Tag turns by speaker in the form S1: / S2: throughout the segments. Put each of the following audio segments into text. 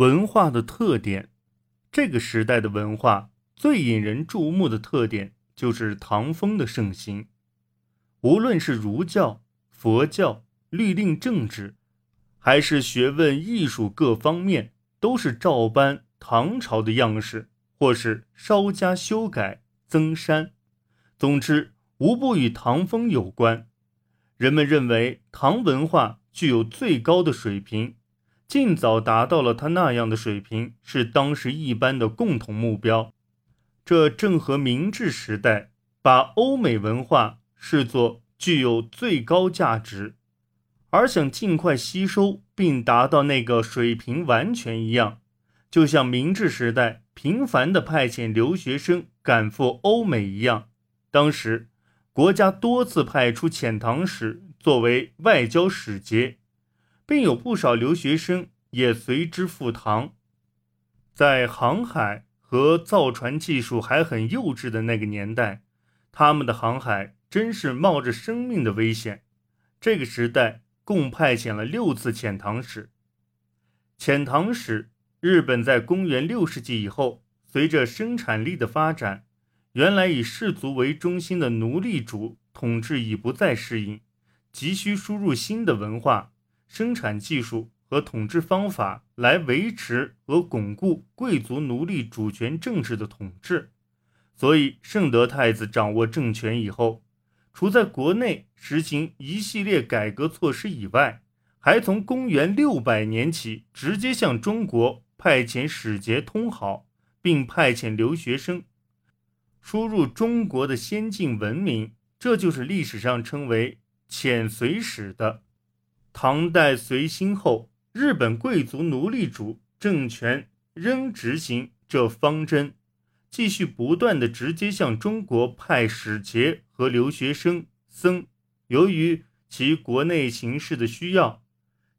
S1: 文化的特点，这个时代的文化最引人注目的特点就是唐风的盛行。无论是儒教、佛教、律令政治，还是学问艺术各方面，都是照搬唐朝的样式，或是稍加修改增删。总之，无不与唐风有关。人们认为唐文化具有最高的水平，尽早达到了他那样的水平是当时一般的共同目标。这正和明治时代把欧美文化视作具有最高价值，而想尽快吸收并达到那个水平完全一样。就像明治时代频繁地派遣留学生赶赴欧美一样，当时。国家多次派出遣唐使作为外交使节，并有不少留学生也随之赴唐。在航海和造船技术还很幼稚的那个年代，他们的航海真是冒着生命的危险。这个时代共派遣了六次遣唐使。遣唐使，日本在公元六世纪以后，随着生产力的发展。原来以氏族为中心的奴隶主统治已不再适应，急需输入新的文化、生产技术和统治方法来维持和巩固贵族奴隶主权政治的统治。所以，圣德太子掌握政权以后，除在国内实行一系列改革措施以外，还从公元六百年起直接向中国派遣使节通好，并派遣留学生。输入中国的先进文明，这就是历史上称为“遣隋使”的。唐代隋兴后，日本贵族奴隶主政权仍执行这方针，继续不断的直接向中国派使节和留学生僧。由于其国内形势的需要，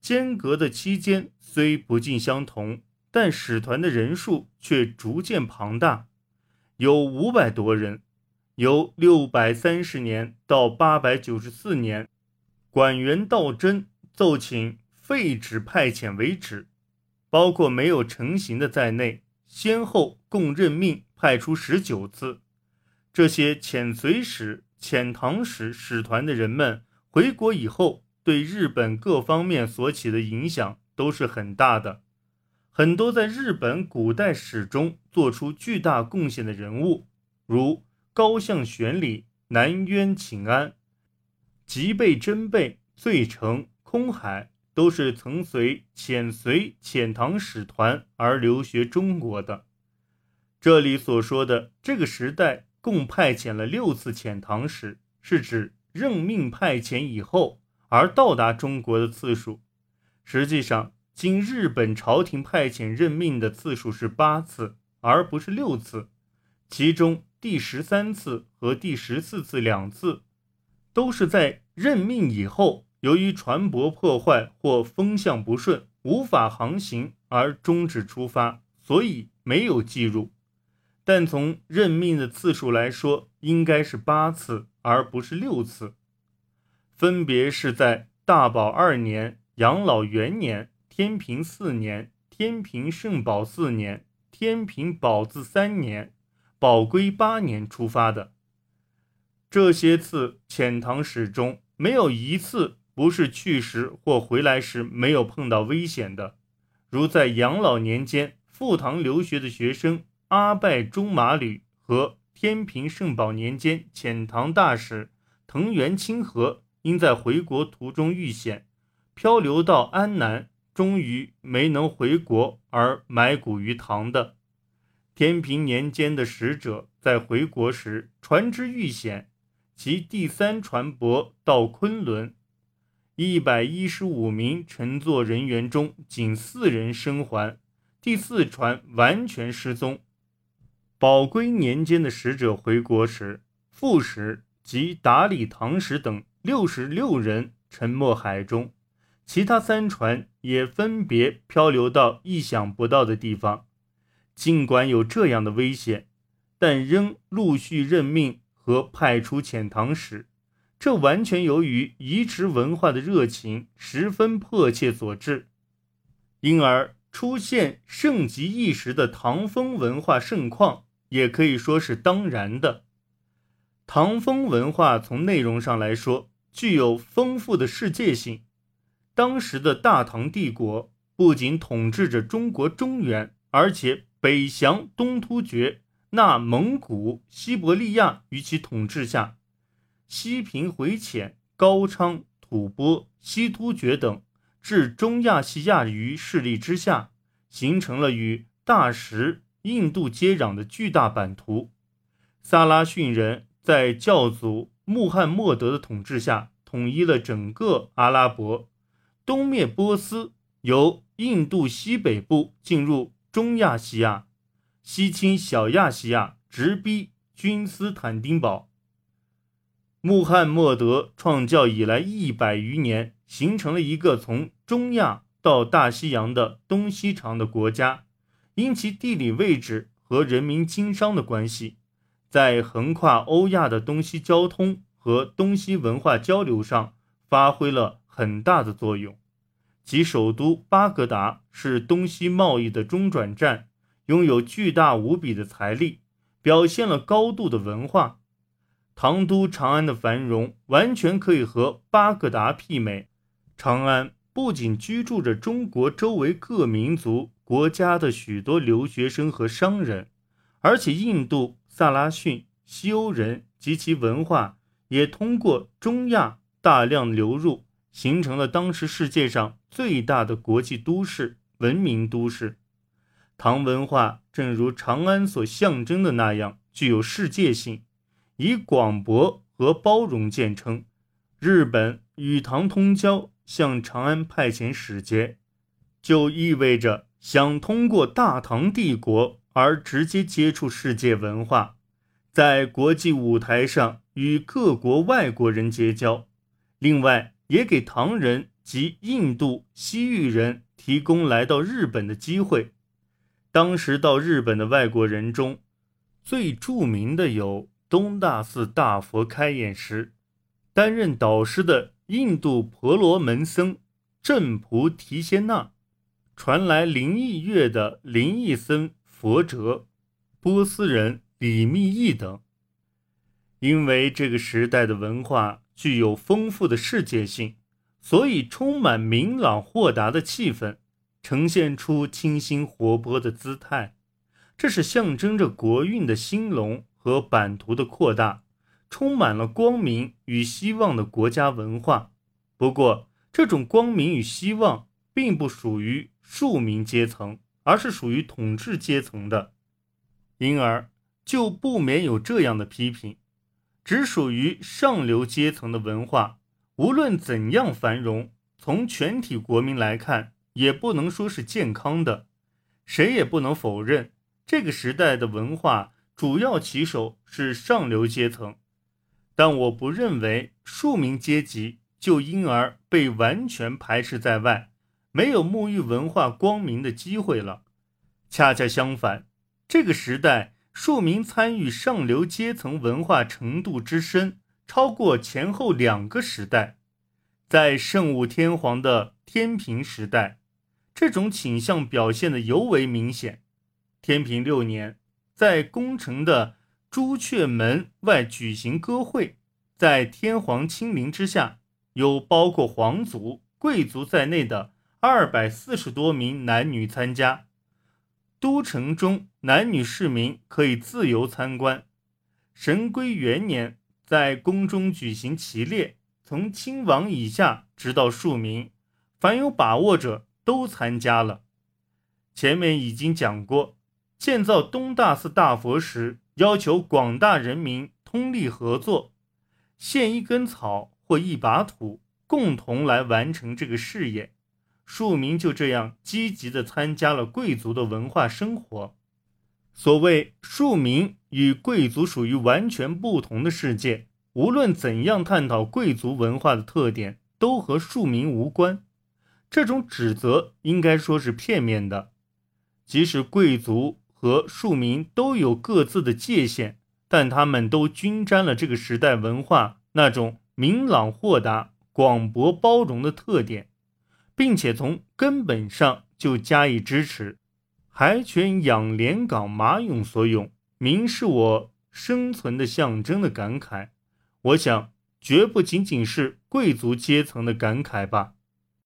S1: 间隔的期间虽不尽相同，但使团的人数却逐渐庞大。有五百多人，由六百三十年到八百九十四年，管元道真奏请废止派遣为止，包括没有成型的在内，先后共任命派出十九次。这些遣隋使、遣唐使使团的人们回国以后，对日本各方面所起的影响都是很大的。很多在日本古代史中做出巨大贡献的人物，如高相玄礼、南渊请安、吉备真备、醉成、空海，都是曾随遣隋、遣唐使团而留学中国的。这里所说的这个时代共派遣了六次遣唐使，是指任命派遣以后而到达中国的次数。实际上。经日本朝廷派遣任命的次数是八次，而不是六次。其中第十三次和第十四次两次，都是在任命以后，由于船舶破坏或风向不顺，无法航行而终止出发，所以没有记录。但从任命的次数来说，应该是八次，而不是六次。分别是在大宝二年、养老元年。天平四年、天平圣宝四年、天平宝字三年、宝龟八年出发的，这些次遣唐使中没有一次不是去时或回来时没有碰到危险的。如在养老年间赴唐留学的学生阿拜中马吕和天平圣宝年间遣唐大使藤原清和，因在回国途中遇险，漂流到安南。终于没能回国而埋骨于唐的天平年间的使者，在回国时船只遇险，其第三船舶到昆仑，一百一十五名乘坐人员中仅四人生还，第四船完全失踪。宝龟年间的使者回国时，副使及达理唐使等六十六人沉没海中。其他三船也分别漂流到意想不到的地方。尽管有这样的危险，但仍陆续任命和派出遣唐使。这完全由于移植文化的热情十分迫切所致。因而，出现盛极一时的唐风文化盛况，也可以说是当然的。唐风文化从内容上来说，具有丰富的世界性。当时的大唐帝国不仅统治着中国中原，而且北降东突厥，纳蒙古、西伯利亚于其统治下，西平回遣高昌、吐蕃、西突厥等。置中亚细亚于势力之下，形成了与大食、印度接壤的巨大版图。萨拉逊人在教祖穆罕默德的统治下，统一了整个阿拉伯，东灭波斯，由印度西北部进入中亚细亚，西侵小亚细亚，直逼君斯坦丁堡。穆罕默德创教以来一百余年。形成了一个从中亚到大西洋的东西长的国家，因其地理位置和人民经商的关系，在横跨欧亚的东西交通和东西文化交流上发挥了很大的作用。其首都巴格达是东西贸易的中转站，拥有巨大无比的财力，表现了高度的文化。唐都长安的繁荣完全可以和巴格达媲美。长安不仅居住着中国周围各民族国家的许多留学生和商人，而且印度、萨拉逊、西欧人及其文化也通过中亚大量流入，形成了当时世界上最大的国际都市、文明都市。唐文化正如长安所象征的那样，具有世界性，以广博和包容见称。日本与唐通交。向长安派遣使节，就意味着想通过大唐帝国而直接接触世界文化，在国际舞台上与各国外国人结交。另外，也给唐人及印度、西域人提供来到日本的机会。当时到日本的外国人中，最著名的有东大寺大佛开眼时，担任导师的。印度婆罗门僧正菩提仙那，传来灵异乐的灵异僧佛哲，波斯人李密义等。因为这个时代的文化具有丰富的世界性，所以充满明朗豁达的气氛，呈现出清新活泼的姿态。这是象征着国运的兴隆和版图的扩大。充满了光明与希望的国家文化，不过这种光明与希望并不属于庶民阶层，而是属于统治阶层的，因而就不免有这样的批评：只属于上流阶层的文化，无论怎样繁荣，从全体国民来看，也不能说是健康的。谁也不能否认，这个时代的文化主要旗手是上流阶层。但我不认为庶民阶级就因而被完全排斥在外，没有沐浴文化光明的机会了。恰恰相反，这个时代庶民参与上流阶层文化程度之深，超过前后两个时代。在圣武天皇的天平时代，这种倾向表现的尤为明显。天平六年，在宫城的。朱雀门外举行歌会，在天皇亲临之下，有包括皇族、贵族在内的二百四十多名男女参加。都城中男女市民可以自由参观。神龟元年，在宫中举行棋列，从亲王以下直到庶民，凡有把握者都参加了。前面已经讲过，建造东大寺大佛时。要求广大人民通力合作，献一根草或一把土，共同来完成这个事业。庶民就这样积极地参加了贵族的文化生活。所谓庶民与贵族属于完全不同的世界，无论怎样探讨贵族文化的特点，都和庶民无关。这种指责应该说是片面的，即使贵族。和庶民都有各自的界限，但他们都均沾了这个时代文化那种明朗豁达、广博包容的特点，并且从根本上就加以支持，还全仰连港马勇所咏，明是我生存的象征的感慨。我想，绝不仅仅是贵族阶层的感慨吧。